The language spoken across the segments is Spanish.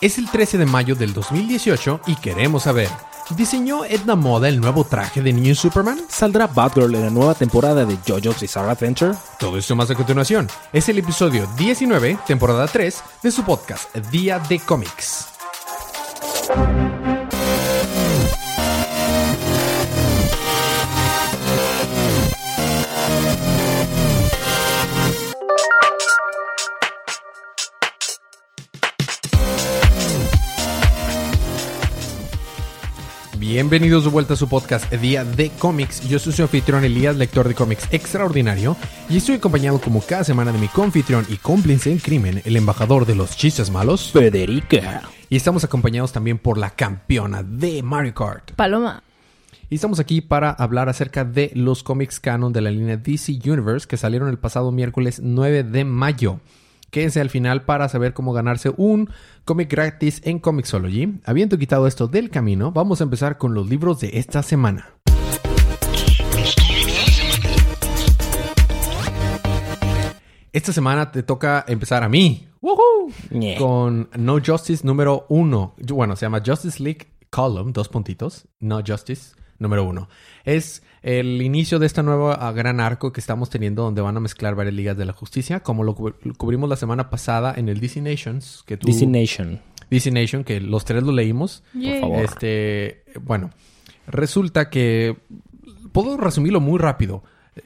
Es el 13 de mayo del 2018 y queremos saber, ¿diseñó Edna Moda el nuevo traje de New Superman? ¿Saldrá Batgirl en la nueva temporada de JoJo's Bizarre Adventure? Todo esto más a continuación. Es el episodio 19, temporada 3, de su podcast Día de Cómics. Bienvenidos de vuelta a su podcast Día de Cómics. Yo soy su anfitrión Elías, lector de cómics extraordinario, y estoy acompañado como cada semana de mi confitrión y cómplice en crimen, el embajador de los chistes malos, Federica. y estamos acompañados también por la campeona de Mario Kart. Paloma. Y estamos aquí para hablar acerca de los cómics canon de la línea DC Universe que salieron el pasado miércoles 9 de mayo. Quédense al final para saber cómo ganarse un cómic gratis en Comixology. Habiendo quitado esto del camino, vamos a empezar con los libros de esta semana. Esta semana te toca empezar a mí. ¡Woohoo! Con No Justice número uno. Bueno, se llama Justice League Column, dos puntitos. No Justice número uno. Es el inicio de esta nueva ah, gran arco que estamos teniendo donde van a mezclar varias ligas de la justicia, como lo, cu- lo cubrimos la semana pasada en el DC Nations, que tú... DC Nation. DC Nation, que los tres lo leímos. Yay. favor. Este, bueno, resulta que puedo resumirlo muy rápido.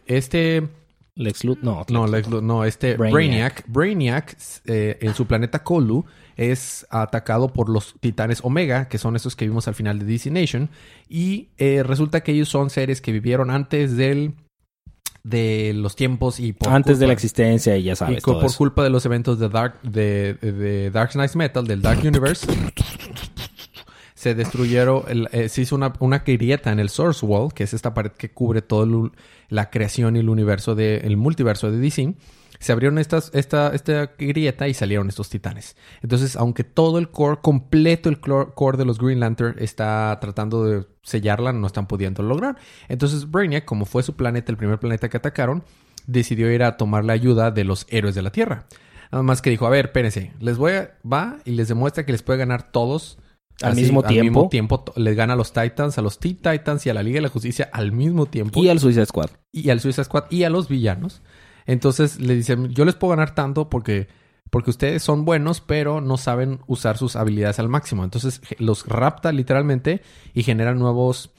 Este, Lex Luthor. No, no, Lex Lex Lu- no, este Brainiac, Brainiac. Brainiac, eh, en su planeta Kolu es atacado por los titanes Omega, que son esos que vimos al final de DC Nation, y eh, resulta que ellos son seres que vivieron antes del de los tiempos y por Antes de la culpa- existencia y ya sabes todo por eso. culpa de los eventos de Dark, de, de- de Dark Knight Metal, del Dark Universe, se destruyeron, el- eh, se hizo una, una grieta en el Source Wall, que es esta pared que cubre toda la creación y el universo de, el multiverso de DC. Se abrieron estas, esta, esta grieta y salieron estos titanes. Entonces, aunque todo el core, completo el core de los Green Lantern está tratando de sellarla, no están pudiendo lograr. Entonces, Brainiac, como fue su planeta, el primer planeta que atacaron, decidió ir a tomar la ayuda de los héroes de la Tierra. Nada más que dijo, a ver, espérense, les voy a... Va y les demuestra que les puede ganar todos Al mismo tiempo. tiempo. To- Les gana a los Titans, a los Teen Titans y a la Liga de la Justicia al mismo tiempo. Y al Suicide Squad. y al Suicide Squad y a los villanos. Entonces le dicen, yo les puedo ganar tanto porque, porque ustedes son buenos, pero no saben usar sus habilidades al máximo. Entonces los rapta literalmente y genera nuevos,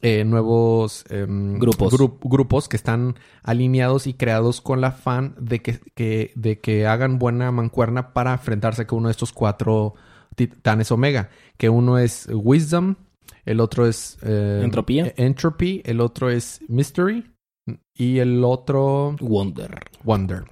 eh, nuevos em, Grupos. gru- grupos que están alineados y creados con la fan de que, que- de que hagan buena mancuerna para enfrentarse con uno de estos cuatro titanes Omega. Que uno es Wisdom, el otro es... eh, Entropía. Entropy, el otro es Mystery y el otro Wonder. Wonder.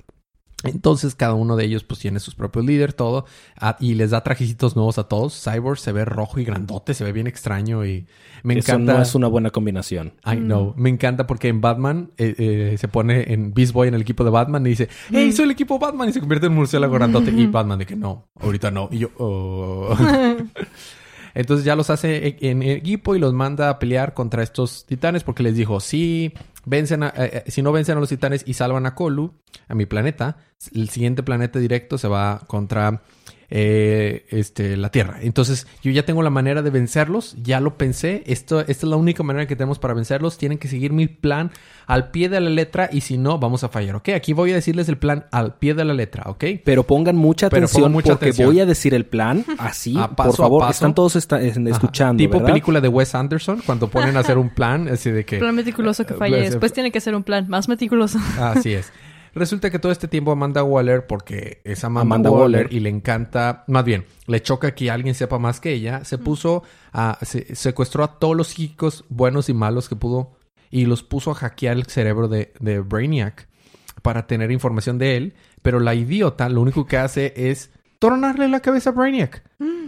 Entonces cada uno de ellos pues tiene sus propios líderes, todo, ah, y les da trajecitos nuevos a todos. Cyborg se ve rojo y grandote, se ve bien extraño y me Eso encanta. no es una buena combinación. I know. Me encanta porque en Batman eh, eh, se pone en Beast Boy en el equipo de Batman y dice, hey, soy el equipo Batman y se convierte en un murciélago grandote. Y Batman de que no, ahorita no. Y yo, "Oh". Entonces ya los hace en equipo y los manda a pelear contra estos titanes porque les dijo, si vencen a- eh, eh, si no vencen a los titanes y salvan a Kolu, a mi planeta, el siguiente planeta directo se va contra eh, este, la Tierra. Entonces yo ya tengo la manera de vencerlos, ya lo pensé, Esto, esta es la única manera que tenemos para vencerlos, tienen que seguir mi plan al pie de la letra y si no, vamos a fallar, ¿ok? Aquí voy a decirles el plan al pie de la letra, ¿ok? Pero pongan mucha atención pongan mucha porque atención. voy a decir el plan así. A paso por favor, a paso. están todos Ajá. escuchando. Tipo ¿verdad? película de Wes Anderson, cuando ponen a hacer un plan, así de que... Plan meticuloso que falle. Pues, Después tiene que ser un plan más meticuloso. Así es. Resulta que todo este tiempo Amanda Waller, porque es Amanda, Amanda Waller, Waller. y le encanta, más bien, le choca que alguien sepa más que ella, se puso a, se- secuestró a todos los psíquicos buenos y malos que pudo y los puso a hackear el cerebro de, de Brainiac para tener información de él, pero la idiota lo único que hace es tronarle la cabeza a Brainiac.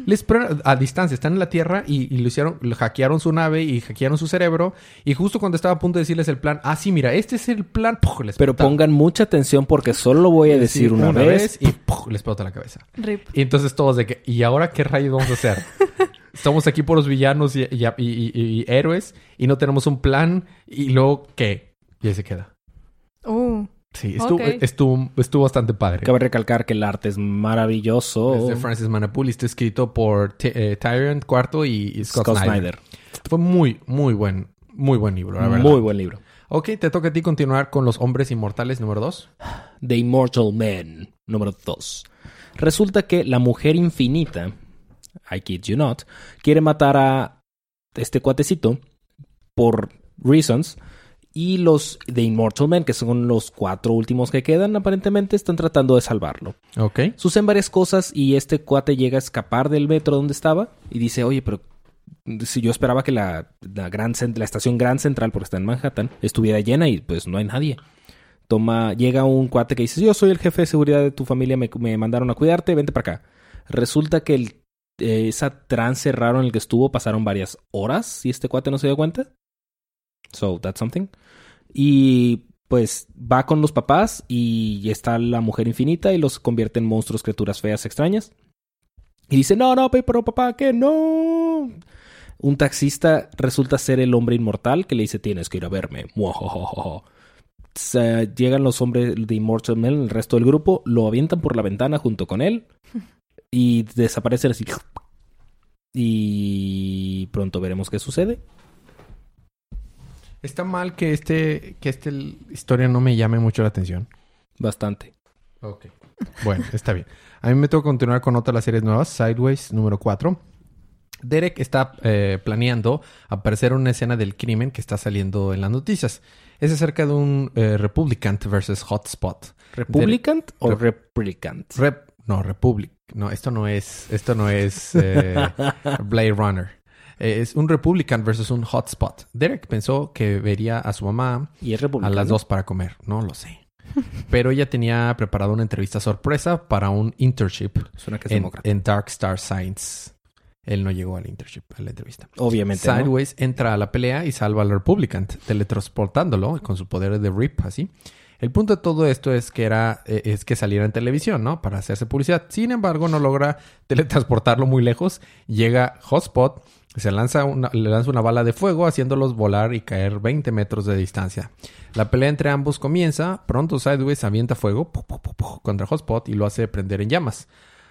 Les pre- a distancia, están en la Tierra y, y lo hicieron, hackearon su nave y hackearon su cerebro. Y justo cuando estaba a punto de decirles el plan, ah, sí, mira, este es el plan, ¡puf! les Pero pongan mucha atención porque solo lo voy a decir Sí, una, vez. y ¡puf! les explota la cabeza. Rip. Y entonces todos de que, ¿y ahora qué rayos vamos a hacer? Estamos aquí por los villanos y, y- y- y- y héroes y no tenemos un plan. ¿Y luego qué? Y ahí se queda. Uh. Sí, estuvo, estuvo, estuvo bastante padre. Cabe recalcar que el arte es maravilloso. Es de Francis Manapul y está escrito por eh, Tyrant Cuarto y, y Scott, Scott Snyder. Snyder. Fue muy, muy buen, muy buen libro, la verdad. Muy buen libro. Ok, te toca a ti continuar con Los Hombres Inmortales número 2. The Immortal Man, número 2. Resulta que la mujer infinita, I kid you not, quiere matar a este cuatecito por reasons. Y los The Immortal Men, que son los cuatro últimos que quedan, aparentemente están tratando de salvarlo. Ok. Suceden varias cosas y este cuate llega a escapar del metro donde estaba y dice, oye, pero si yo esperaba que la, la, gran, la estación Gran Central, porque está en Manhattan, estuviera llena y pues no hay nadie. Toma, llega un cuate que dice, yo soy el jefe de seguridad de tu familia, me, me mandaron a cuidarte, vente para acá. Resulta que el, eh, esa trance raro en el que estuvo pasaron varias horas y este cuate no se dio cuenta. So, that's something. Y pues va con los papás y está la mujer infinita y los convierte en monstruos, criaturas feas, extrañas. Y dice, no, no, pe- pero papá, que no. Un taxista resulta ser el hombre inmortal que le dice, tienes que ir a verme. Se- llegan los hombres de Immortal Men, el resto del grupo, lo avientan por la ventana junto con él y desaparecen así. Y pronto veremos qué sucede. Está mal que este, que este l- historia no me llame mucho la atención. Bastante. Ok. Bueno, está bien. A mí me tengo que continuar con otra de las series nuevas, Sideways número 4. Derek está eh, planeando aparecer una escena del crimen que está saliendo en las noticias. Es acerca de un eh, Republicant versus Hotspot. ¿Republicant o Rep- Replicant? Rep, no, Republic. No, esto no es, esto no es eh, Blade Runner. Es un Republican versus un Hotspot. Derek pensó que vería a su mamá y es a las dos para comer. No lo sé. Pero ella tenía preparado una entrevista sorpresa para un internship Suena que es en, en Dark Star Science. Él no llegó al internship, a la entrevista. Obviamente. ¿no? Sideways entra a la pelea y salva al Republican, teletransportándolo con su poder de RIP, así. El punto de todo esto es que era eh, es que saliera en televisión, ¿no? Para hacerse publicidad. Sin embargo, no logra teletransportarlo muy lejos. Llega Hotspot, se lanza una, le lanza una bala de fuego, haciéndolos volar y caer 20 metros de distancia. La pelea entre ambos comienza. Pronto Sideways avienta fuego contra Hotspot y lo hace prender en llamas.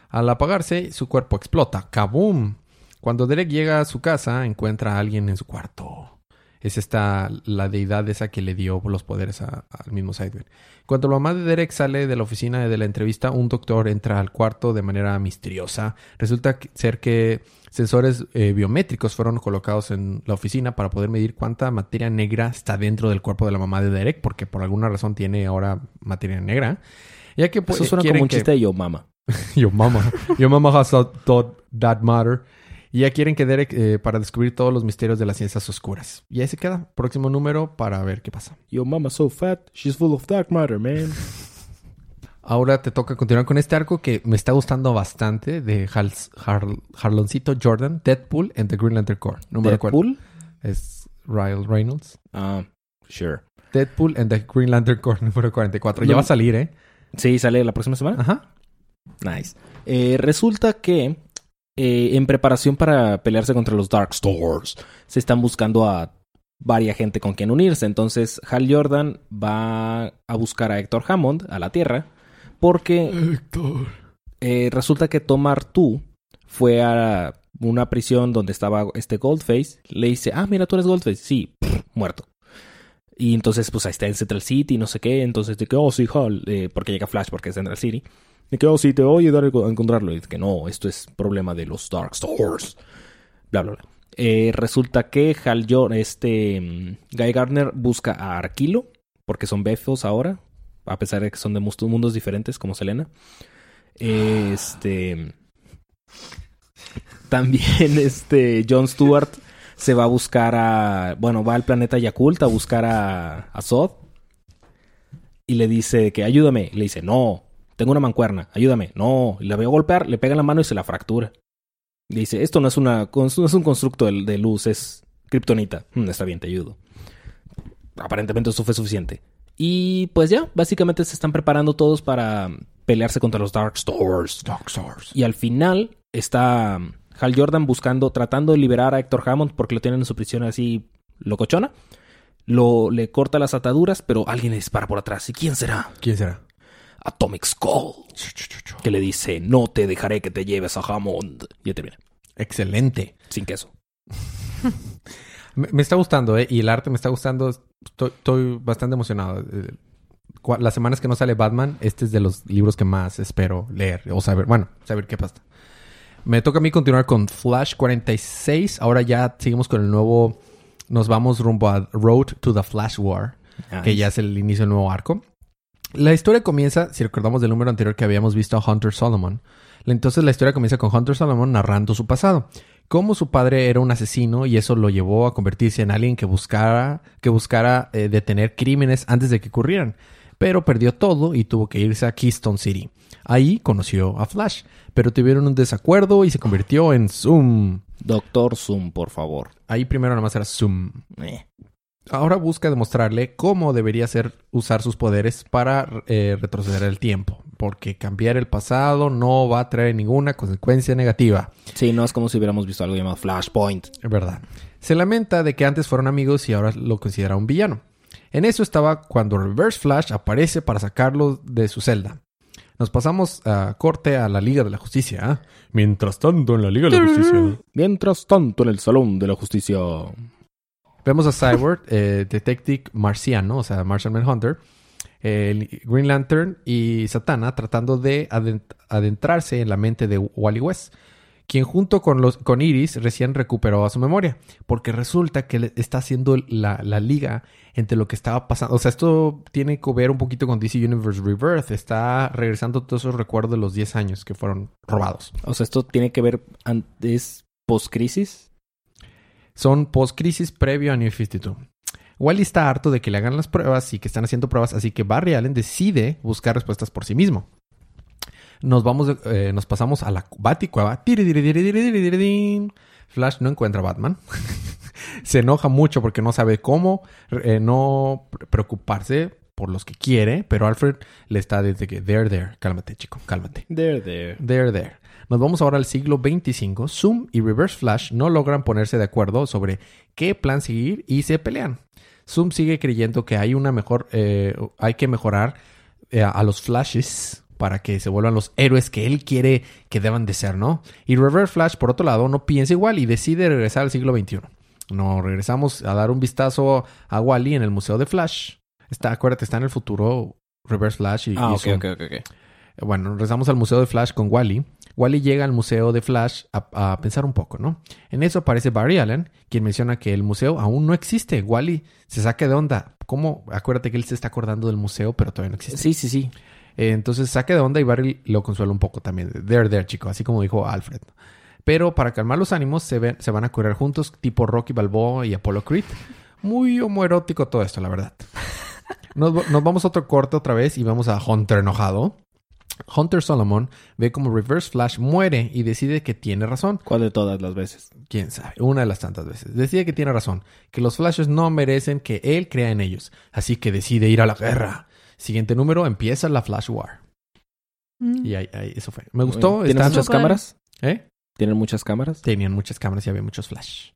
Al apagarse, su cuerpo explota. ¡Kaboom! Cuando Derek llega a su casa, encuentra a alguien en su cuarto. Es esta la deidad esa que le dio los poderes a- al mismo Sideways. Cuando la mamá de Derek sale de la oficina de la entrevista, un doctor entra al cuarto de manera misteriosa. Resulta ser que sensores eh, biométricos fueron colocados en la oficina para poder medir cuánta materia negra está dentro del cuerpo de la mamá de Derek, porque por alguna razón tiene ahora materia negra. Ya que pues, Eso suena como un que- chiste de yo, mama. Your mama. Your mama has thought that matter. Y ya quieren que Derek eh, para descubrir todos los misterios de las ciencias oscuras. Y ahí se queda. Próximo número para ver qué pasa. Yo, mama so fat, she's full of dark matter, man. Ahora te toca continuar con este arco que me está gustando bastante de Har- Harloncito Jordan, Deadpool and the Green Lantern Corps. Deadpool. Es Ryan Reynolds. Ah, sure. Deadpool and the Green Lantern Corps número 44. Ya No. va a salir, ¿eh? Sí, sale la próxima semana. Ajá. Nice. Eh, resulta que eh, en preparación para pelearse contra los Dark Stores, se están buscando a varia gente con quien unirse. Entonces, Hal Jordan va a buscar a Héctor Hammond a la Tierra porque Héctor. eh, resulta que Tom Artú fue a una prisión donde estaba este Goldface. Le dice, ah, mira, tú eres Goldface. Sí, pff, muerto. Y entonces, pues ahí está en Central City, no sé qué. Entonces, de que, oh, sí, Hal, eh, porque llega Flash, porque es Central City. De que, oh, te voy a ayudar a encontrarlo. Y que no, esto es problema de los Dark Stores. Bla, bla, bla. Eh, resulta que Hal Jordan, este mm, Guy Gardner busca a Arquilo, porque son befos ahora, a pesar de que son de mundos diferentes, como Selena. Este. También este John Stewart se va a buscar a. Bueno, va al planeta Yakult a buscar a, a Zod. Y le dice que ayúdame. Y le dice, no, tengo una mancuerna, ayúdame. No, y la veo golpear, le pega en la mano y se la fractura. Y dice, esto no es, una, no es un constructo de, de luz, es kriptonita. "Mm, está bien, te ayudo. Aparentemente eso fue suficiente. Y pues ya, básicamente se están preparando todos para pelearse contra los Dark Stores. Dark. Y al final está Hal Jordan buscando, tratando de liberar a Héctor Hammond porque lo tienen en su prisión así locochona. Lo, le corta las ataduras, pero alguien le dispara por atrás. ¿Y quién será? ¿Quién será? Atomic Skull. Que le dice, no te dejaré que te lleves a Hammond. Y ya termina. Excelente. Sin queso. Me, me está gustando, ¿eh? Y el arte me está gustando. Estoy, estoy bastante emocionado. Eh, Las semanas que no sale Batman, este es de los libros que más espero leer. O saber, bueno, saber qué pasa. Me toca a mí continuar con Flash 46. Ahora ya seguimos con el nuevo... Nos vamos rumbo a Road to the Flash War. que ya es el inicio del nuevo arco. La historia comienza, si recordamos del número anterior que habíamos visto a Hunter Solomon. Entonces la historia comienza con Hunter Solomon narrando su pasado. Cómo su padre era un asesino y eso lo llevó a convertirse en alguien que buscara, que buscara eh, detener crímenes antes de que ocurrieran. Pero perdió todo y tuvo que irse a Keystone City. Ahí conoció a Flash, pero tuvieron un desacuerdo y se convirtió en Zoom. Doctor Zoom, por favor. Ahí primero nada más era Zoom. Eh. Ahora busca demostrarle cómo debería ser usar sus poderes para eh, retroceder el tiempo, porque cambiar el pasado no va a traer ninguna consecuencia negativa, Sí, no es como si hubiéramos visto algo llamado Flashpoint. es verdad. Se lamenta de que antes fueron amigos y ahora lo considera un villano. En eso estaba cuando Reverse Flash aparece para sacarlo de su celda. Nos pasamos a corte a la Liga de la Justicia. ¿ah? Mientras tanto, en la Liga de la Justicia. Mientras tanto, en el Salón de la Justicia. Vemos a Cyborg, eh, Detective Marciano, o sea, Martian Manhunter, el Green Lantern y Satana tratando de adent- adentrarse en la mente de Wally West, quien junto con, los, con Iris recién recuperó a su memoria, porque resulta que está haciendo la, la liga entre lo que estaba pasando. O sea, esto tiene que ver un poquito con DC Universe Rebirth, está regresando todos esos recuerdos de los 10 años que fueron robados. O sea, esto tiene que ver antes post-crisis son post-crisis previo a New 52. Wally está harto de que le hagan las pruebas y que están haciendo pruebas, así que Barry Allen decide buscar respuestas por sí mismo. Nos vamos, eh, nos pasamos a la Baticueva. Flash no encuentra a Batman. Se enoja mucho porque no sabe cómo eh, no preocuparse por los que quiere, pero Alfred le está desde que there, there. Cálmate, chico, cálmate. There, there. There, there. Nos vamos ahora al siglo 25. Zoom y Reverse Flash no logran ponerse de acuerdo sobre qué plan seguir y se pelean. Zoom sigue creyendo que hay una mejor, eh, hay que mejorar eh, a los Flashes para que se vuelvan los héroes que él quiere que deban de ser, ¿no? Y Reverse Flash, por otro lado, no piensa igual y decide regresar al siglo XXI. Nos regresamos a dar un vistazo a Wally en el Museo de Flash. Está, acuérdate, está en el futuro Reverse Flash y, Ah, y ok, Zoom. ok, ok, ok. Bueno, regresamos al museo de Flash con Wally. Wally llega al museo de Flash a, a pensar un poco, ¿no? En eso aparece Barry Allen, quien menciona que el museo aún no existe. Wally se saca de onda. ¿Cómo? Acuérdate que él se está acordando del museo, pero todavía no existe. Sí, sí, sí. Eh, entonces saque de onda y Barry lo consuela un poco también. There, there, chico, así como dijo Alfred. Pero para calmar los ánimos, se, ven- se van a correr juntos, tipo Rocky Balboa y Apollo Creed. Muy homoerótico todo esto, la verdad. Nos, nos vamos a otro corte otra vez y vamos a Hunter enojado. Hunter Solomon ve como Reverse Flash muere y decide que tiene razón. ¿Cuál de todas las veces? Quién sabe, una de las tantas veces. Decide que tiene razón, que los Flashes no merecen que él crea en ellos. Así que decide ir a la guerra. Siguiente número, empieza la Flash War. Mm. Y ahí, ahí- eso fue. Me gustó. ¿Tienen muchas cámaras? ¿Eh? ¿Tienen muchas cámaras? Tenían muchas cámaras y había muchos flash.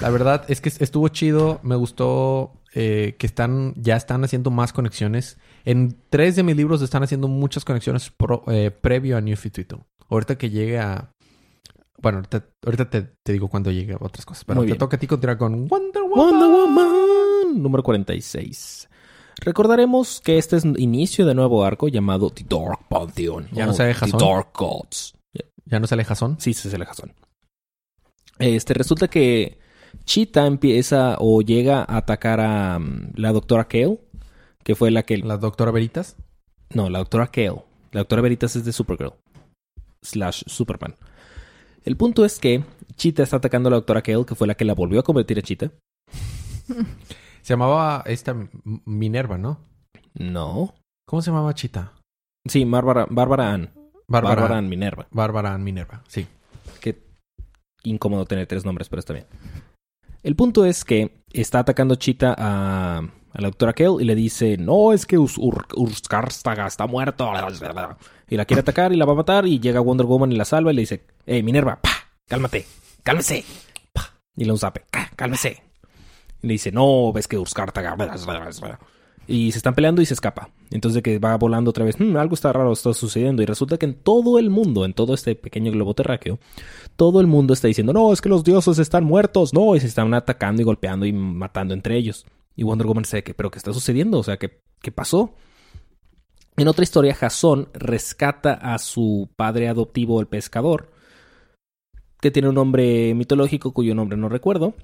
La verdad es que estuvo chido. Me gustó eh, que están ya están haciendo más conexiones. En tres de mis libros están haciendo muchas conexiones pro- eh, previo a New 52. Ahorita que llegue a... Bueno, ahorita, ahorita te, te digo cuando llegue a otras cosas. Pero Muy te bien. toca a ti continuar con Wonder Woman. Wonder Woman, número 46. Recordaremos que este es inicio de nuevo arco llamado The Dark Pantheon. Ya no o sale The. Dark Gods. ¿Ya no sale Jason? Sí, sí, se le Jason. Este, resulta que Cheetah empieza o llega a atacar a mm, la doctora Kale, que fue la que... La doctora Veritas. No, la doctora Kale. La doctora Veritas es de Supergirl. Slash Superman. El punto es que Cheetah está atacando a la doctora Kale, que fue la que la volvió a convertir a Cheetah. Se llamaba esta Minerva, ¿no? No. ¿Cómo se llamaba Chita? Sí, Bárbara, Bárbara Ann. Bárbara. Bárbara Ann Minerva. Bárbara Ann Minerva, sí. Qué incómodo tener tres nombres, pero está bien. El punto es que está atacando Cheetah a, la doctora Kale y le dice, no, es que Urs Ur- Urskárstaga está muerto. Y la quiere atacar y la va a matar y llega Wonder Woman y la salva y le dice, hey, Minerva, pa, cálmate, cálmese. Pa, y zape, "Ah, cálmese. Y le dice, no, ves que Urskarta... Y se están peleando y se escapa. Entonces de que va volando otra vez, "Hmm, algo está raro está sucediendo. Y resulta que en todo el mundo, en todo este pequeño globo terráqueo, todo el mundo está diciendo, no, es que los dioses están muertos, no, y se están atacando y golpeando y matando entre ellos. Y Wonder Woman se que, pero ¿qué está sucediendo? O sea, ¿qué, qué pasó? En otra historia, Jason rescata a su padre adoptivo, el pescador, que tiene un nombre mitológico cuyo nombre no recuerdo.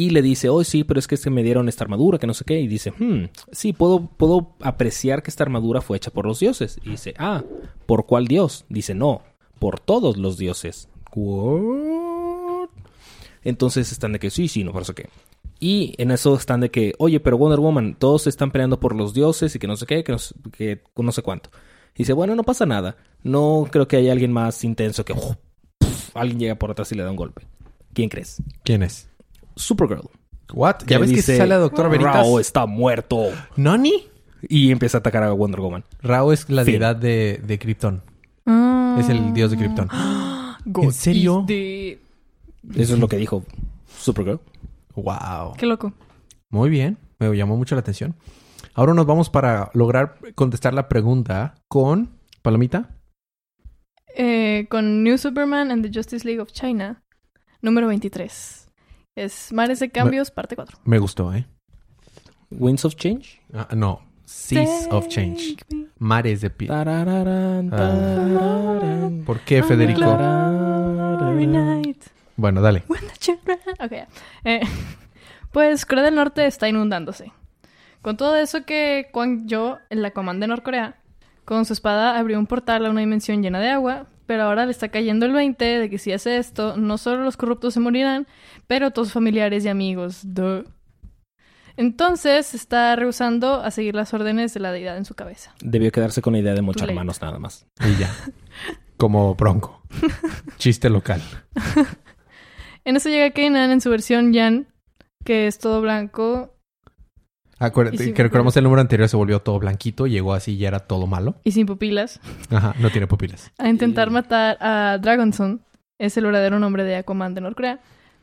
Y le dice, oh sí, pero es que este me dieron esta armadura, que no sé qué. Y dice, hmm, sí, puedo, puedo apreciar que esta armadura fue hecha por los dioses. Y dice, ah, ¿por cuál dios? Dice, no, por todos los dioses. ¿What? Entonces están de que sí, sí, no, por eso qué. Y en eso están de que, oye, pero Wonder Woman, todos están peleando por los dioses y que no sé qué, que no, sé- que no sé cuánto. Y dice, bueno, no pasa nada. No creo que haya alguien más intenso que ¡oh! alguien llega por atrás y le da un golpe. ¿Quién crees? ¿Quién es? Supergirl. What? ¿Ya ves que sale la doctora Veritas? Rao está muerto. ¿Nani? Y empieza a atacar a Wonder Woman. Rao es la Fin. deidad de, de Krypton. Ah. Es el dios de Krypton. God ¿En serio? Eso es lo que dijo Supergirl. Wow. Qué loco. Muy bien. Me llamó mucho la atención. Ahora nos vamos para lograr contestar la pregunta con... ¿Palomita? Eh, con New Superman and the Justice League of China, número 23. Es Mares de Cambios, parte 4. Me gustó, ¿eh? Winds of Change. Ah, no. Seas of Change. Me. Mares de piel. Tarararán, Ah. ¿Por qué, Federico? Night. Bueno, dale. When the children- Ok, ya. Eh, pues Corea del Norte está inundándose. Con todo eso que Kwang Yo, en la comanda de Norcorea, con su espada abrió un portal a una dimensión llena de agua, pero ahora le está cayendo el 20 de que si hace esto, no solo los corruptos se morirán, pero todos sus familiares y amigos. Duh. Entonces está rehusando a seguir las órdenes de la deidad en su cabeza. Debió quedarse con la idea de mochar late. manos nada más. Y ya. Como bronco. Chiste local. En eso llega Kanan en su versión Yan, que es todo blanco Acuérdate que recordamos el número anterior se volvió todo blanquito, llegó así y era todo malo. y sin pupilas. Ajá, no tiene pupilas. a intentar Y- matar a Dragonson. Es el verdadero nombre de Aquaman de Norcorea.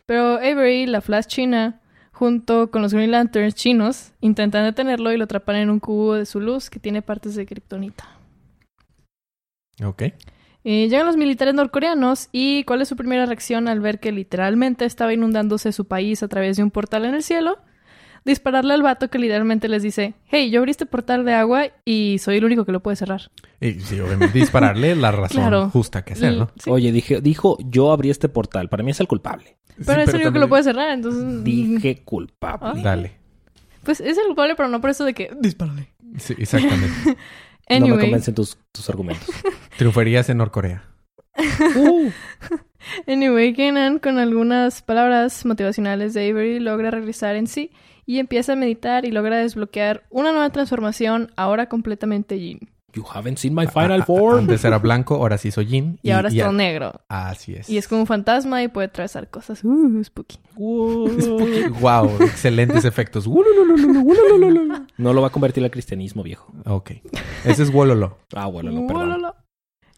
Pero Avery, la Flash china, junto con los Green Lanterns chinos, intentan detenerlo y lo atrapan en un cubo de su luz que tiene partes de kriptonita. Ok. Eh, llegan los militares norcoreanos y ¿cuál es su primera reacción al ver que literalmente estaba inundándose su país a través de un portal en el cielo? Dispararle al vato que literalmente les dice, hey, yo abrí este portal de agua y soy el único que lo puede cerrar. Y sí, obviamente dispararle la razón Claro. justa que hacer, ¿no? Sí. Oye, dije, dijo, yo abrí este portal. Para mí es el culpable. Pero es el único que lo puede cerrar, entonces... Dije culpable. Dale. Pues es el culpable, pero no por eso de que... Dispárale. Sí, exactamente. No me convencen tus, tus argumentos. Triunfarías en Norcorea. Uh, anyway, Kenan, con algunas palabras motivacionales de Avery, logra regresar en sí y empieza a meditar y logra desbloquear una nueva transformación, ahora completamente Jin. you haven't seen my final form. Antes era blanco, ahora sí soy Jin. Y, ahora es todo a- negro. Así es. Y es como un fantasma y puede atravesar cosas. Uh, spooky. wow, excelentes efectos. No lo va a convertir al cristianismo, viejo. ok. Ese es Wololo. Ah, no, perdón.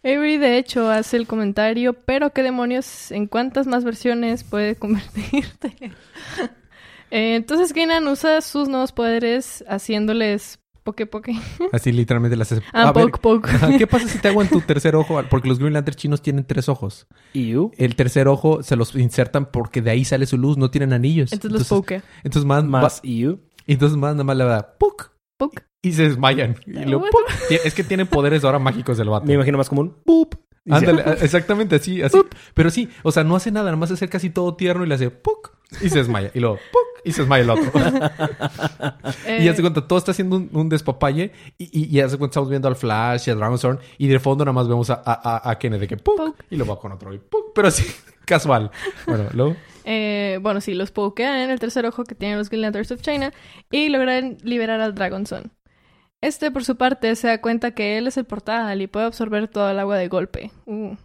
Avery, de hecho, hace el comentario, pero qué demonios, ¿en cuántas más versiones puede convertirte? Eh, entonces Kenan usa sus nuevos poderes haciéndoles poke poke. Así literalmente le haces. Ah, poke poke. ¿Qué pasa si te hago en tu tercer ojo? Porque los Green Lanterns chinos tienen tres ojos. ¿Y you? El tercer ojo se los insertan porque de ahí sale su luz, no tienen anillos. Entonces los poke. Entonces más, Más you. entonces más nada más le da ¡puc! Poke. y se desmayan. Y. Tie- Es que tienen poderes ahora mágicos del vato. Me imagino más como un... Ándale, exactamente así, así. Pero sí, o sea, no hace nada, nada más hace casi todo tierno y le hace ¡puc! y se desmaya. Y luego ¡puc! y se desmaya el otro. Eh, Y ya se cuenta, todo está haciendo un, un despapalle. Y, y, y ya se cuenta, estamos viendo al Flash y a Dragonstone. Y de fondo nada más vemos a, a, a, de que ¡puc! Puc. Y luego va con otro y ¡puc! Pero así, casual. Bueno, luego. eh, bueno, sí, los pokean en el tercer ojo que tienen los Lanterns of China y logran liberar al Dragonson. Este, por su parte, se da cuenta que él es el portal y puede absorber toda el agua de golpe. Uh,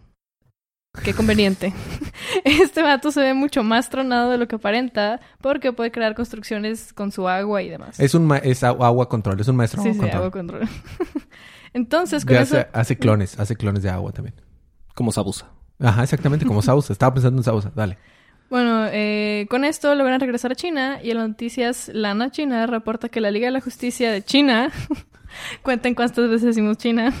qué conveniente. Este vato se ve mucho más tronado de lo que aparenta porque puede crear construcciones con su agua y demás. Es un ma- es agu- agua control, es un maestro sí, agua sí, control. agua control. Entonces, con Ya eso... hace, hace clones, hace clones de agua también. Como Sabusa. Ajá, exactamente, como Sausa. Estaba pensando en Sausa, dale. Bueno, eh, con esto logran regresar a China y en las noticias Lana China reporta que la Liga de la Justicia de China, cuenten cuántas veces decimos China,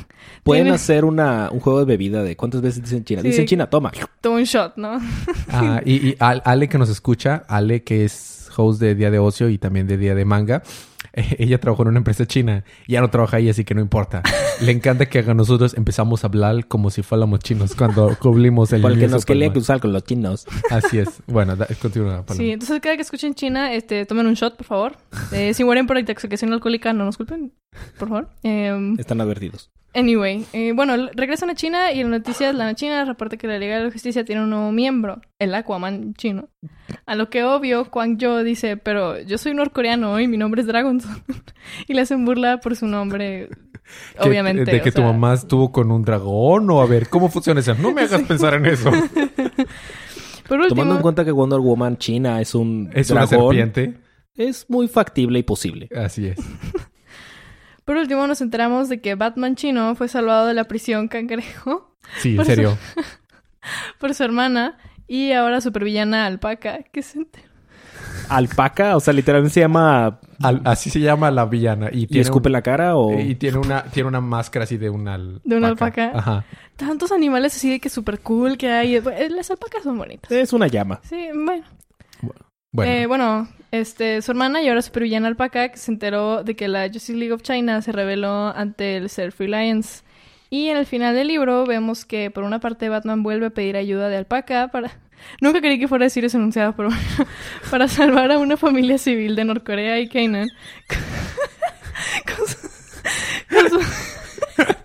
Pueden tiene hacer una, un juego de bebida de cuántas veces dicen China. Sí. Dicen China, toma. todo un shot, ¿no? Ah, y, y Al- Ale que nos escucha, Ale que es host de Día de Ocio y también de Día de Manga, ella trabajó en una empresa china. Ya no trabaja ahí, así que no importa. Le encanta que a nosotros empezamos a hablar como si fuéramos chinos cuando cubrimos el Porque nos quería cruzar con los chinos. Así es. Bueno, da- continúa. Paloma. Sí, entonces cada que escuchen China, este, tomen un shot, por favor. Eh, si mueren por intoxicación alcohólica, no nos culpen, por favor. Em, Están advertidos. Anyway, eh, bueno, regresan a China y en noticias la China reporta que la Liga de la Justicia tiene un nuevo miembro, el Aquaman chino. A lo que obvio, Kwang Yo dice, pero yo soy norcoreano y mi nombre es Dragonson. y le hacen burla por su nombre, obviamente. De que o tu sea, mamá estuvo con un dragón o a ver, ¿cómo funciona eso? No me hagas pensar en eso. Por último, Tomando en cuenta que Wonder Woman China es un Es una dragón, serpiente. es muy factible y posible. Así es. Por último nos enteramos de que Batman chino fue salvado de la prisión cangrejo Sí, en Por serio. por su hermana y ahora supervillana alpaca, que se enteró. Alpaca, o sea, literalmente se llama Al- así se llama la villana. Y y tiene, escupe un- la cara o y tiene una, tiene una máscara así de una alpaca. De una alpaca. Ajá. Tantos animales así de que super cool que hay. Las alpacas son bonitas. es una llama. Sí, bueno. Bueno, Eh, bueno, este, su hermana y ahora supervillana alpaca que se enteró de que la Justice League of China se rebeló ante el Self Reliance. Y en el final del libro vemos que por una parte Batman vuelve a pedir ayuda de alpaca para... Nunca creí que fuera a decir eso enunciado, pero bueno, para salvar a una familia civil de Norcorea y Canaan. con su... Con su...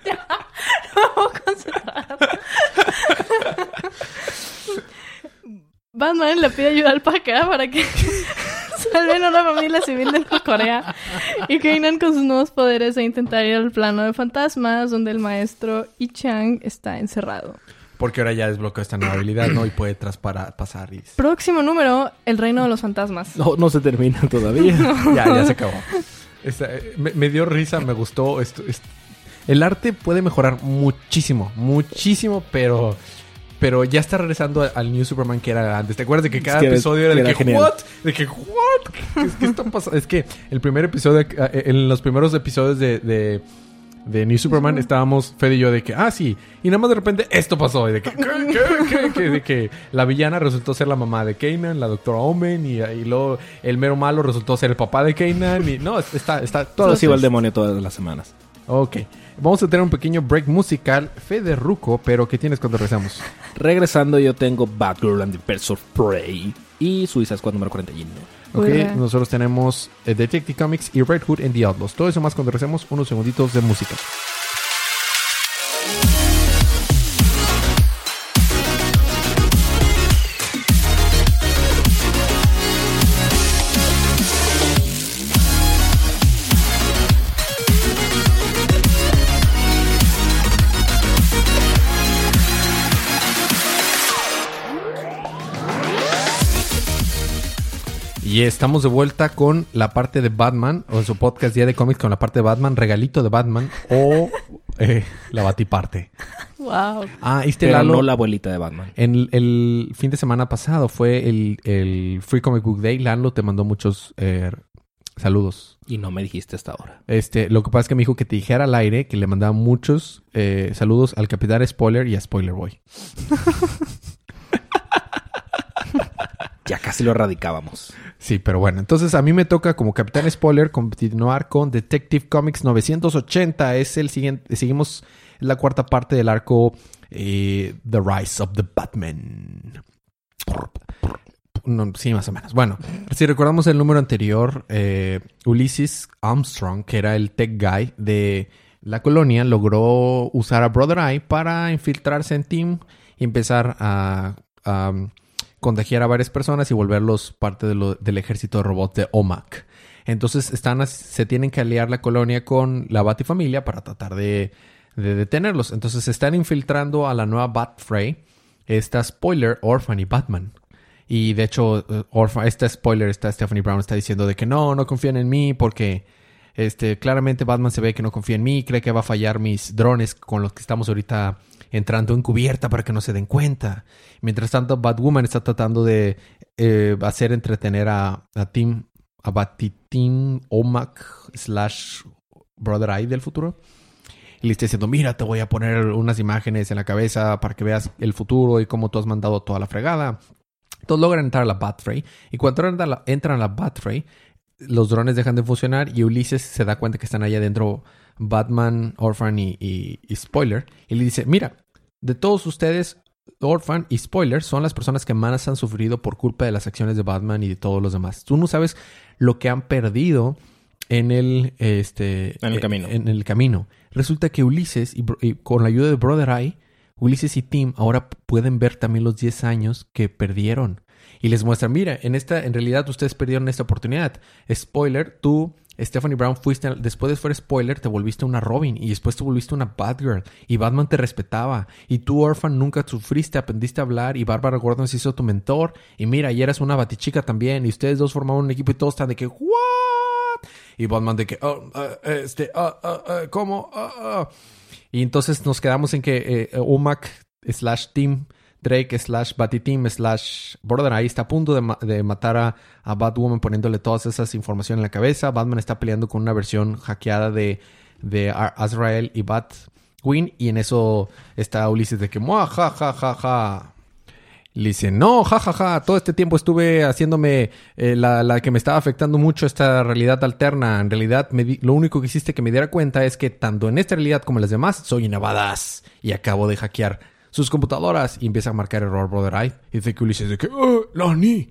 Ya, no me puedo concentrar. Batman le pide ayuda al Paca para que salven a una familia civil de Corea. Y Kanan con sus nuevos poderes a intentar ir al plano de fantasmas donde el maestro I Chang está encerrado. porque ahora ya desbloqueó esta nueva habilidad, ¿no? Y puede traspara, pasar y... Próximo número, el reino de los fantasmas. No, no se termina todavía. Ya, ya se acabó. Esta, eh, me, me dio risa, me gustó. Esto, esto- El arte puede mejorar muchísimo, muchísimo, pero... Pero ya está regresando al- New Superman que era antes. ¿Te acuerdas de que cada que episodio era de que, genial. ¿what? De que, ¿what? ¿Qué, qué está pasando? Es que el primer episodio, eh, en los primeros episodios de, de, de New Superman estábamos Fede y yo de que, ah, sí. Y nada más de repente esto pasó. Y de que, ¿qué, qué, qué? De que la villana resultó ser la mamá de Kanan, la doctora Omen, y, y luego el mero malo resultó ser el papá de Kanan. Y no, está, está Todo se iba al Entonces- demonio todas las semanas. Ok. Vamos a tener un pequeño break musical. Fede Ruco, pero ¿qué tienes cuando regresamos? Regresando, yo tengo Batgirl and the Birds of Prey y Suiza Squad número 41. Ok, Hurra. nosotros tenemos eh, Detective Comics y Red Hood and the Outlaws. Todo eso más cuando regresemos unos segunditos de música. Y estamos de vuelta con la parte de Batman, o en su podcast Día de Cómics con la parte de Batman, regalito de Batman o eh, la batiparte. Wow. Ah, este Pero Lalo, no la abuelita de Batman. en el, el fin de semana pasado fue el, el Free Comic Book Day. Lalo te mandó muchos eh, saludos. Y no me dijiste hasta ahora. Este, lo que pasa es que me dijo que te dijera al aire que le mandaba muchos eh, saludos al Capitán Spoiler y a Spoiler Boy. Ya casi lo erradicábamos. Sí, pero bueno, entonces a mí me toca como Capitán Spoiler continuar con Detective Comics 980. Es el siguiente, seguimos la cuarta parte del arco eh, The Rise of the Batman. No, sí, más o menos. Bueno, si recordamos el número anterior, eh, Ulysses Armstrong, que era el tech guy de la colonia, logró usar a Brother Eye para infiltrarse en Team y empezar a, a contagiar a varias personas y volverlos parte del ejército de robots de OMAC. Entonces están, se tienen que aliar la colonia con la Batifamilia para tratar de, de detenerlos. Entonces se están infiltrando a la nueva Batfray. Esta spoiler, Orphan y Batman. Y de hecho, eh, Orphan, esta spoiler, está Stephanie Brown está diciendo de que no, no confían en mí porque este, claramente Batman se ve que no confía en mí, cree que va a fallar mis drones con los que estamos ahorita entrando encubierta para que no se den cuenta. Mientras tanto, Batwoman está tratando de eh, hacer entretener a, a Tim, a Batitim Omak slash Brother Eye del futuro. Y le está diciendo, mira, te voy a poner unas imágenes en la cabeza para que veas el futuro y cómo tú has mandado toda la fregada. Entonces logran entrar a la Batfray. Y cuando entran a la, Batfray, los drones dejan de funcionar y Ulises se da cuenta que están allá adentro Batman, Orphan y, y- y Spoiler. Y le dice, mira, de todos ustedes, Orphan y Spoiler son las personas que más han sufrido por culpa de las acciones de Batman y de todos los demás. Tú no sabes lo que han perdido en el, este, En el eh, camino. En el camino. Resulta que Ulises, y, y con la ayuda de Brother Eye, Ulises y Tim ahora pueden ver también los 10 años que perdieron. Y les muestran, mira, en esta, en realidad ustedes perdieron esta oportunidad. Spoiler, tú, Stephanie Brown, fuiste, después de fuera spoiler, te volviste una Robin y después te volviste una Batgirl y Batman te respetaba. Y tú, Orphan, nunca sufriste, aprendiste a hablar y Bárbara Gordon se hizo tu mentor. Y mira, y eras una batichica también y ustedes dos formaban un equipo y todos están de que, ¿what? Y Batman de que, oh, ah, este, ah, ah, ah, ¿cómo? Ah. Y entonces nos quedamos en que eh, Umac slash Team Drake slash Batiteam slash Border ahí está a punto de, de matar a, a Batwoman poniéndole todas esas informaciones en la cabeza. Batman está peleando con una versión hackeada de, de Azrael y Batwing. Y en eso está Ulises de que, "Mua, ja, ja, ja, ja. Le dice, no, jajaja, todo este tiempo estuve haciéndome eh, la, la que me estaba afectando mucho esta realidad alterna. En realidad, lo único que hiciste que me diera cuenta es que tanto en esta realidad como en las demás, soy una badass. Y acabo de hackear sus computadoras. Y empieza a marcar error Brother Eye. Y dice que Ulises de que, "Oh, Nani,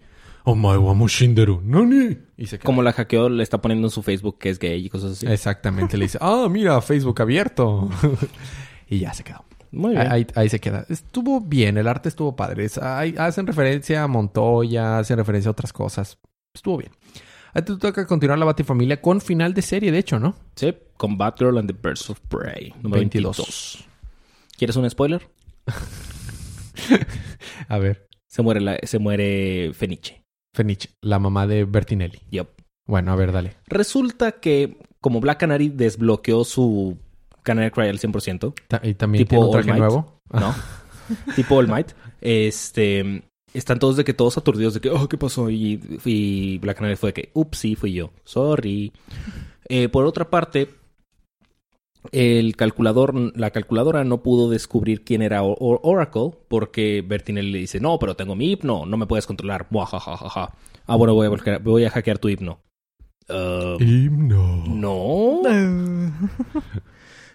shinderu, Nani. Y se queda. Como la hackeó, le está poniendo en su Facebook que es gay y cosas así. Exactamente, le dice, ah, mira, Facebook abierto. y ya se quedó. Muy bien. Ahí, ahí se queda. Estuvo bien, el arte estuvo padre. Es- ahí hacen referencia a Montoya, hacen referencia a otras cosas. Estuvo bien. Ahí te toca continuar la Batifamilia con final de serie, de hecho, ¿no? Sí, con Batgirl and the Birds of Prey. Número 22. 22. ¿Quieres un spoiler? A ver, Se muere, la, se muere Feniche. Fenich, la mamá de Bertinelli. Yup. Bueno, a ver, dale. Resulta que como Black Canary desbloqueó su Canary Cry al 100%, Ta- ¿Y también Tipo tiene un All traje Might. nuevo? ¿no? tipo All Might. Este, están todos de que todos aturdidos de que, oh, ¿qué pasó? Y, y Black Canary fue de que, ups, sí, fui yo. Sorry. Eh, por otra parte, el calculador, la calculadora no pudo descubrir quién era O- O- Oracle porque Bertinelli le dice, no, pero tengo mi hipno, no me puedes controlar. Buajajajaja. Ah, bueno, voy a, volcar- voy a hackear tu hipno. Ah, Himno. no.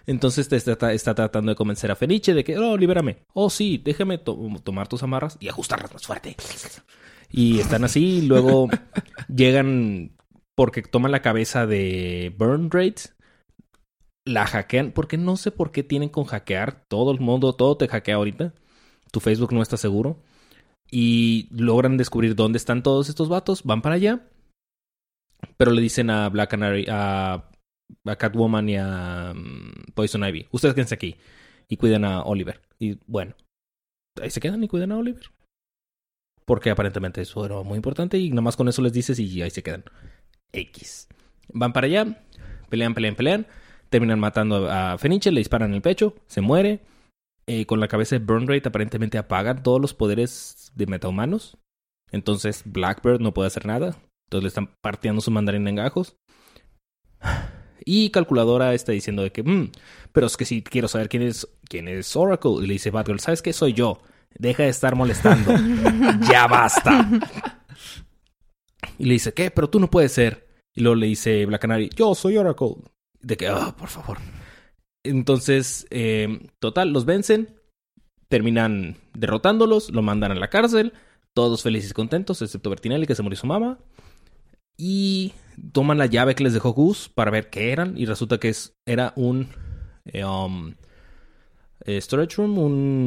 Entonces te está, está tratando de convencer a Feniche de que, oh, libérame. Oh, sí, déjame to- tomar tus amarras y ajustarlas más fuerte. Y están así, y luego llegan porque toman la cabeza de Burn Rate, la hackean, porque no sé por qué tienen con hackear. Todo el mundo, todo te hackea ahorita. Tu Facebook no está seguro. Y logran descubrir dónde están todos estos vatos, van para allá. Pero le dicen a Black Canary, a, Catwoman y a mm, Poison Ivy, ustedes quédense aquí y cuidan a Oliver. Y bueno, ahí se quedan y cuidan a Oliver. Porque aparentemente eso era muy importante y nada más con eso les dices y ahí se quedan. X. Van para allá, pelean, pelean, pelean. Terminan matando a Feniche, le disparan en el pecho, se muere. Eh, con la cabeza de Burn Rate aparentemente apagan todos los poderes de metahumanos. Entonces Blackbird no puede hacer nada. Entonces le están partiendo su mandarín en gajos. Y calculadora está diciendo de que, "Mm, pero es que si quiero saber quién es, quién es Oracle. Y le dice Batgirl, ¿sabes qué? Soy yo. Deja de estar molestando. ya basta. Y le dice, ¿qué? Pero tú no puedes ser. Y luego le dice Black Canary, yo soy Oracle. De que, ah, por favor. Entonces, eh, total, los vencen. Terminan derrotándolos, lo mandan a la cárcel. Todos felices y contentos, excepto Bertinelli, que se murió su mamá. Y toman la llave que les dejó Gus para ver qué eran. Y resulta que es, era un um, eh, storage room, un,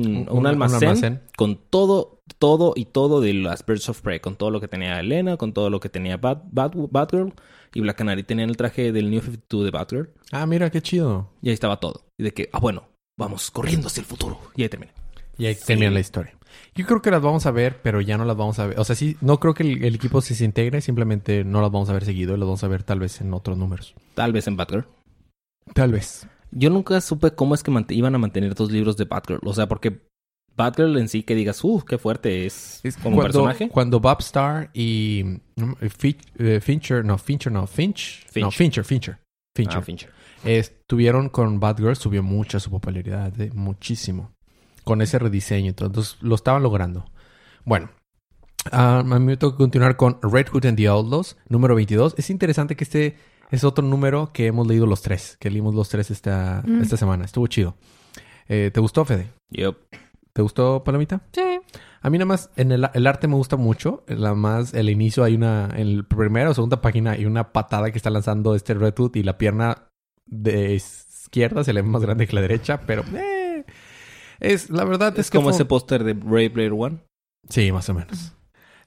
Un- un un almacén, con todo, todo y todo de las Birds of Prey. Con todo lo que tenía Elena, con todo lo que tenía Bat, Bat- Batgirl. Y Black Canary tenían el traje del New 52 de Batgirl. Ah, mira, qué chido. Y ahí estaba todo. Y de que, ah, bueno, vamos corriendo hacia el futuro. Y ahí termina. Y ahí Sí. termina la historia. Yo creo que las vamos a ver, pero ya no las vamos a ver. O sea, sí, no creo que el, el equipo se integre, simplemente no las vamos a ver seguido y las vamos a ver tal vez en otros números. Tal vez en Batgirl. Tal vez. Yo nunca supe cómo es que iban a mantener dos libros de Batgirl. O sea, porque Batgirl en sí que digas, uh, qué fuerte es, Es como cuando, personaje. Cuando Bob Starr y Fi- eh, Fincher, no, Fincher, no, Finch, no, Finch. Fincher, Fincher, Fincher, Ah, Fincher. estuvieron con Batgirl, subió mucho su popularidad, eh, muchísimo. Con ese rediseño, entonces lo estaban logrando. Bueno, ah, a mí me toca continuar con Red Hood and the Outlaws, número 22. Es interesante que este es otro número que hemos leído los tres, que leímos los tres esta, Mm. esta semana. Estuvo chido. Eh, ¿Te gustó, Fede? Yup. ¿Te gustó, Palomita? Sí. A mí nada más, en el, el arte me gusta mucho. La más, el inicio hay una, en la primera o segunda página hay una patada que está lanzando este Red Hood y la pierna de izquierda se le ve más grande que la derecha, pero eh, es, la verdad es, Es que como fue- ese póster de Brave Player One. Sí, más o menos.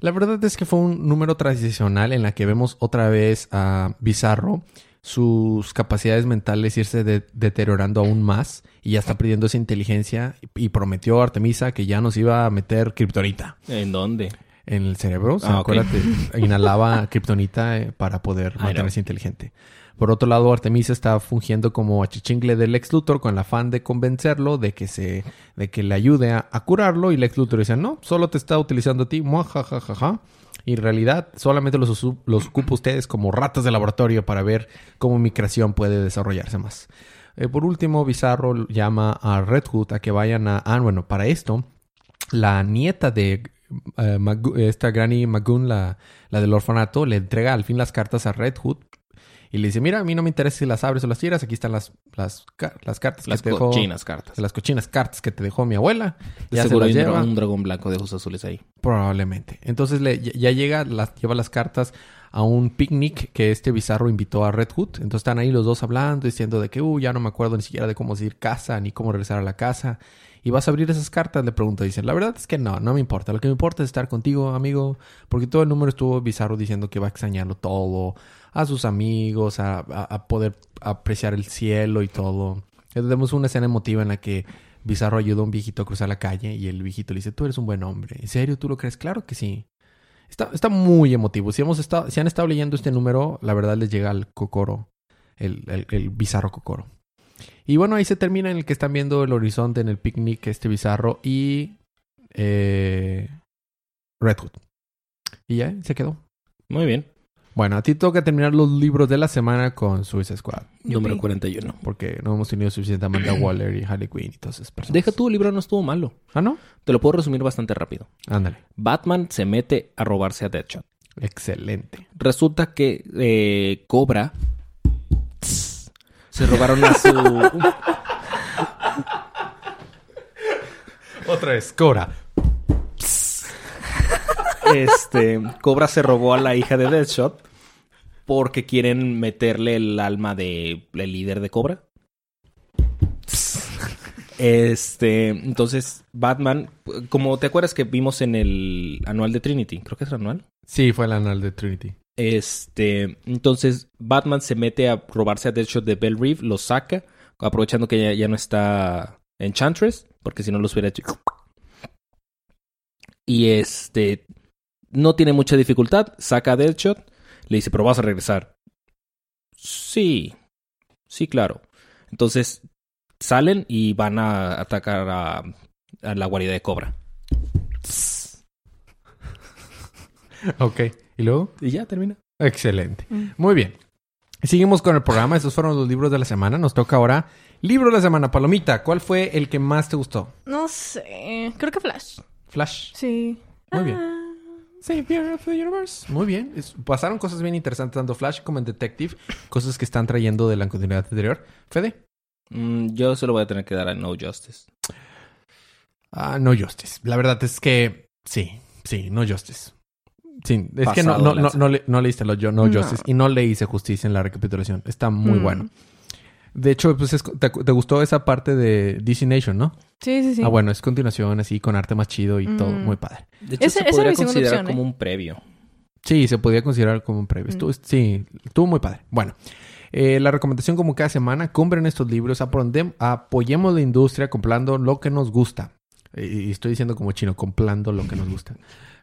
La verdad es que fue un número transicional en la que vemos otra vez a Bizarro sus capacidades mentales irse de- deteriorando aún más y ya está perdiendo esa inteligencia y, prometió a Artemisa que ya nos iba a meter kriptonita ¿En dónde? en el cerebro. O sea, Ah, acuérdate, inhalaba kriptonita eh, para poder mantenerse inteligente. Por otro lado, Artemisa está fungiendo como achichingle del Lex Luthor con el afán de convencerlo de que se, de que le ayude a, curarlo. Y Lex Luthor dice, no, solo te está utilizando a ti. Muajajajaja. Y en realidad solamente los, los ocupa ustedes como ratas de laboratorio para ver cómo mi creación puede desarrollarse más. Eh, por último, Bizarro llama a Red Hood a que vayan a... Ah, bueno, para esto, la nieta de eh, esta Granny Magoon, la, la del orfanato, le entrega al fin las cartas a Red Hood y le dice, mira, a mí no me interesa si las abres o las tiras, aquí están las, las, las cartas Las que te dejó... cochinas cartas. Las cochinas cartas que te dejó mi abuela. De Ya se las hay lleva. un dragón blanco de ojos azules ahí. Probablemente. Entonces le, ya- ya llega, las, lleva las cartas a un picnic que este bizarro invitó a Red Hood. Entonces están ahí los dos hablando, diciendo de que, uh, ya no me acuerdo ni siquiera de cómo decir casa, ni cómo regresar a la casa. Y vas a abrir esas cartas, le pregunta. Dice, la verdad es que no, no me importa. Lo que me importa es estar contigo, amigo. Porque todo el número estuvo bizarro diciendo que va a extrañarlo todo. A sus amigos, a, a- poder apreciar el cielo y todo. Tenemos una escena emotiva en la que Bizarro ayuda a un viejito a cruzar la calle y el viejito le dice, tú eres un buen hombre. ¿En serio tú lo crees? Claro que sí. Está, está muy emotivo. Si, hemos estado, si han estado leyendo este número, la verdad les llega al cocoro, el, el, el bizarro cocoro. Y bueno, ahí se termina en el que están viendo el horizonte en el picnic, este bizarro y eh, Red Hood. Y ya, se quedó. Muy bien. Bueno, a ti toca terminar los libros de la semana con Suicide Squad. Número Yupi. 41. Porque no hemos tenido suficiente Amanda Waller y Harley Quinn y todas esas personas. Deja tu libro, no estuvo malo. Ah, ¿no? Te lo puedo resumir bastante rápido. Ándale. Batman se mete a robarse a Deadshot. Excelente. Resulta que eh, Cobra se robaron a su Otra vez, Cora. este Cobra se robó a la hija de Deadshot porque quieren meterle el alma de el líder de Cobra. Este, entonces Batman, como te acuerdas que vimos en el anual de Trinity, creo que es el anual. Sí, fue el anal de Trinity. Este, entonces Batman se mete a robarse a Deadshot de Bell Reeve, lo saca, aprovechando que ya, ya no está Enchantress, porque si no los hubiera hecho. Y este, no tiene mucha dificultad, saca a Deadshot, le dice, pero vas a regresar. Sí, sí, claro. Entonces salen y van a atacar a, a la guarida de Cobra. Ok. ¿Y luego? Y ya termina. Excelente. Mm. Muy bien. Seguimos con el programa. Estos fueron los libros de la semana. Nos toca ahora libro de la semana. Palomita, ¿cuál fue el que más te gustó? No sé. Creo que Flash. Flash. Sí. Muy bien. Ah. Savior of the Universe. Muy bien. Es- pasaron cosas bien interesantes tanto Flash como en Detective. Cosas que están trayendo de la continuidad anterior. Fede. Mm, yo se lo voy a tener que dar a No Justice. Ah, no Justice. La verdad es que sí, sí, no Justice. Sí, es que no, no, no, no, le- no leíste lo yo, no, No. Justice y no le hice justicia en la recapitulación. Está muy Mm. bueno. De hecho, pues es- te, te gustó esa parte de DC Nation, ¿no? Sí, sí, sí. Ah, bueno, es continuación así con arte más chido y Mm. todo, muy padre. De hecho, Ese- se podría considerar opción, como ¿eh? un previo. Sí, se podía considerar como un previo. Mm. Estuvo- sí, estuvo muy padre. Bueno, eh, la recomendación como cada semana, compren estos libros, apoyemos la industria comprando lo que nos gusta. Eh, Y estoy diciendo como chino, comprando lo que nos gusta.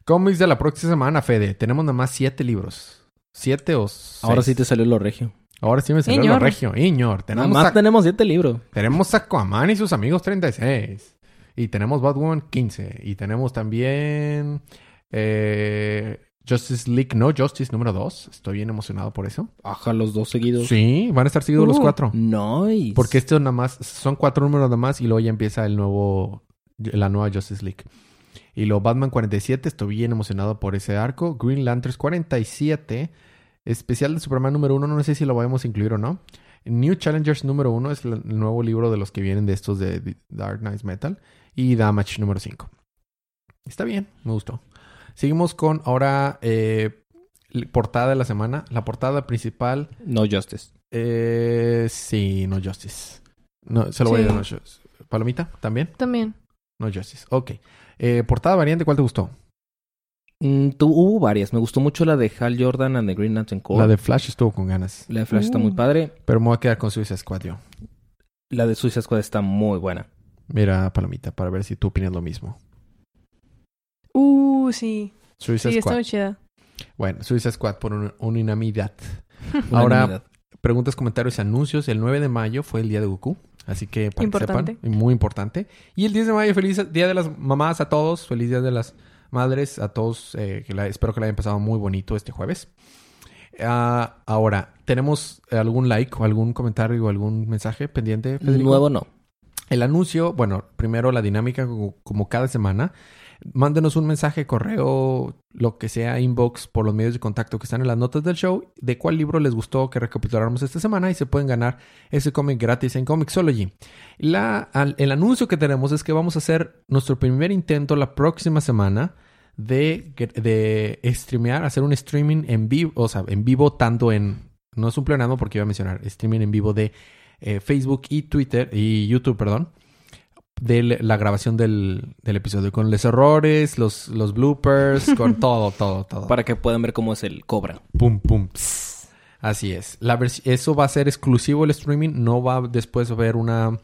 Cómics de la próxima semana, Fede. Tenemos nada más siete libros. ¿Siete o seis? Ahora sí te salió lo regio. Ahora sí me salió lo Iñor. regio. Iñor. Nada Tenemos más a, tenemos siete libros. tenemos a Aquaman y sus amigos 36. Y tenemos Batwoman 15. Y tenemos también eh, Justice League No Justice número 2. Estoy bien emocionado por eso. Ajá, los dos seguidos. Sí, van a estar seguidos los Uh. cuatro. Nice. Porque esto nada más, son cuatro números nada más y luego ya empieza el nuevo, la nueva Justice League. Y luego Batman 47, estoy bien emocionado por ese arco. Green Lanterns 47, especial de Superman número 1, no sé si lo vamos a incluir o no. New Challengers número 1 es el nuevo libro de los que vienen de estos de Dark Knight Metal. Y Damage número 5. Está bien, me gustó. Seguimos con ahora eh, portada de la semana. La portada principal No Justice. eh, sí, no Justice. No, se lo voy a dar no Justice. ¿Palomita? ¿También? También. No Justice. Ok. Eh, portada variante, ¿cuál te gustó? Mm, tu- hubo varias. Me gustó mucho la de Hal Jordan and the Green Lantern Corps. La de Flash estuvo con ganas. La de Flash está muy padre. Pero me voy a quedar con Suicide Squad yo. La de Suicide Squad está muy buena. Mira, Palomita, para ver si tú opinas lo mismo. Uh, sí. Suicide Sí, está Squad. muy chida. Bueno, Suicide Squad por un- unanimidad. Ahora, preguntas, comentarios y anuncios. El 9 de mayo fue el día de Goku. Así que para Importante. que sepan, muy importante. Y el 10 de mayo, feliz Día de las Mamás a todos. Feliz Día de las Madres a todos. eh, que la- espero que la hayan pasado muy bonito este jueves. Ah, ahora, ¿tenemos algún like o algún comentario o algún mensaje pendiente, Federico? Nuevo no. El anuncio, bueno, primero la dinámica como, como cada semana. Mándenos un mensaje, correo, lo que sea, inbox por los medios de contacto que están en las notas del show, de cuál libro les gustó que recapituláramos esta semana y se pueden ganar ese cómic gratis en Comixology. El anuncio que tenemos es que vamos a hacer nuestro primer intento la próxima semana de, de streamear, hacer un streaming en vivo, o sea, en vivo tanto en, no es un pleonasmo porque iba a mencionar, streaming en vivo de eh, Facebook y Twitter y YouTube, perdón, de la grabación del, del episodio con los errores, los, los bloopers, con todo, todo, todo. Para que puedan ver cómo es el Cobra. Pum, pum. pss. Así es. La eso va a ser exclusivo el streaming. No va a después a haber una,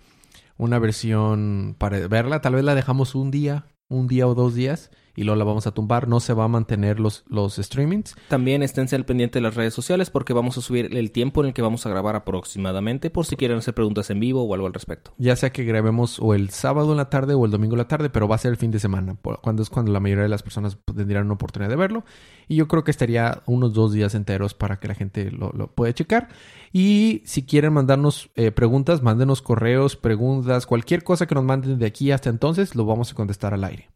una versión para verla. Tal vez la dejamos un día, un día o dos días. Y luego la vamos a tumbar. No se va a mantener los, los streamings. También esténse al pendiente de las redes sociales porque vamos a subir el tiempo en el que vamos a grabar aproximadamente por si quieren hacer preguntas en vivo o algo al respecto. Ya sea que grabemos o el sábado en la tarde o el domingo en la tarde, pero va a ser el fin de semana, cuando es cuando la mayoría de las personas tendrían una oportunidad de verlo. Y yo creo que estaría unos dos días enteros para que la gente lo, lo pueda checar. Y si quieren mandarnos eh, preguntas, mándenos correos, preguntas, cualquier cosa que nos manden de aquí hasta entonces, lo vamos a contestar al aire.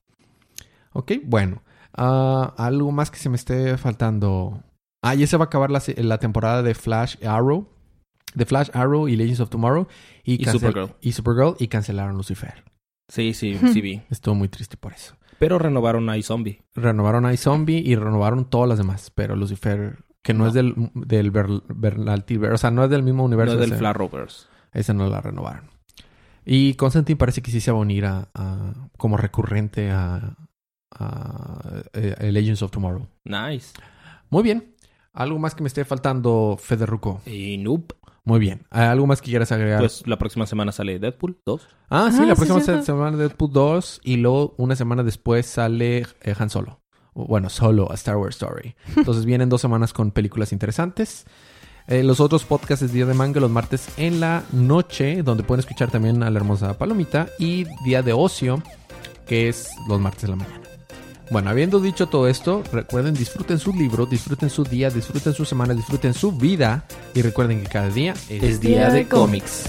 Ok, bueno. Ah, algo más que se me esté faltando. Ah, ya se va a acabar la, temporada de Flash Arrow. De Flash Arrow y Legends of Tomorrow. Y, Supergirl. Y Supergirl. Y cancelaron Lucifer. Sí, sí, sí vi. Estuvo muy triste por eso. Pero renovaron a iZombie. Renovaron a iZombie y renovaron todas las demás. Pero Lucifer, que no, No. es del, del o sea, no es del mismo universo. No es del ese- Flarrovers. Esa no la renovaron. Y Constantine parece que sí se va a unir a, a- como recurrente a, a, eh, Legends of Tomorrow. Nice. Muy bien. ¿Algo más que me esté faltando, Federuco? Y nope. Muy bien. ¿Algo más que quieras agregar? Pues la próxima semana sale Deadpool 2. ah, sí, Ah, la sí, próxima cierto. semana de Deadpool 2 y luego una semana después sale eh, Han Solo. Bueno, Solo, a Star Wars Story. Entonces vienen dos semanas con películas interesantes. Eh, los otros podcasts es Día de Manga los martes en la noche, donde pueden escuchar también a la hermosa Palomita. Y Día de Ocio, que es los martes de la mañana. Bueno, habiendo dicho todo esto, recuerden, disfruten su libro, disfruten su día, disfruten su semana, disfruten su vida. Y recuerden que cada día Es día de de cómics.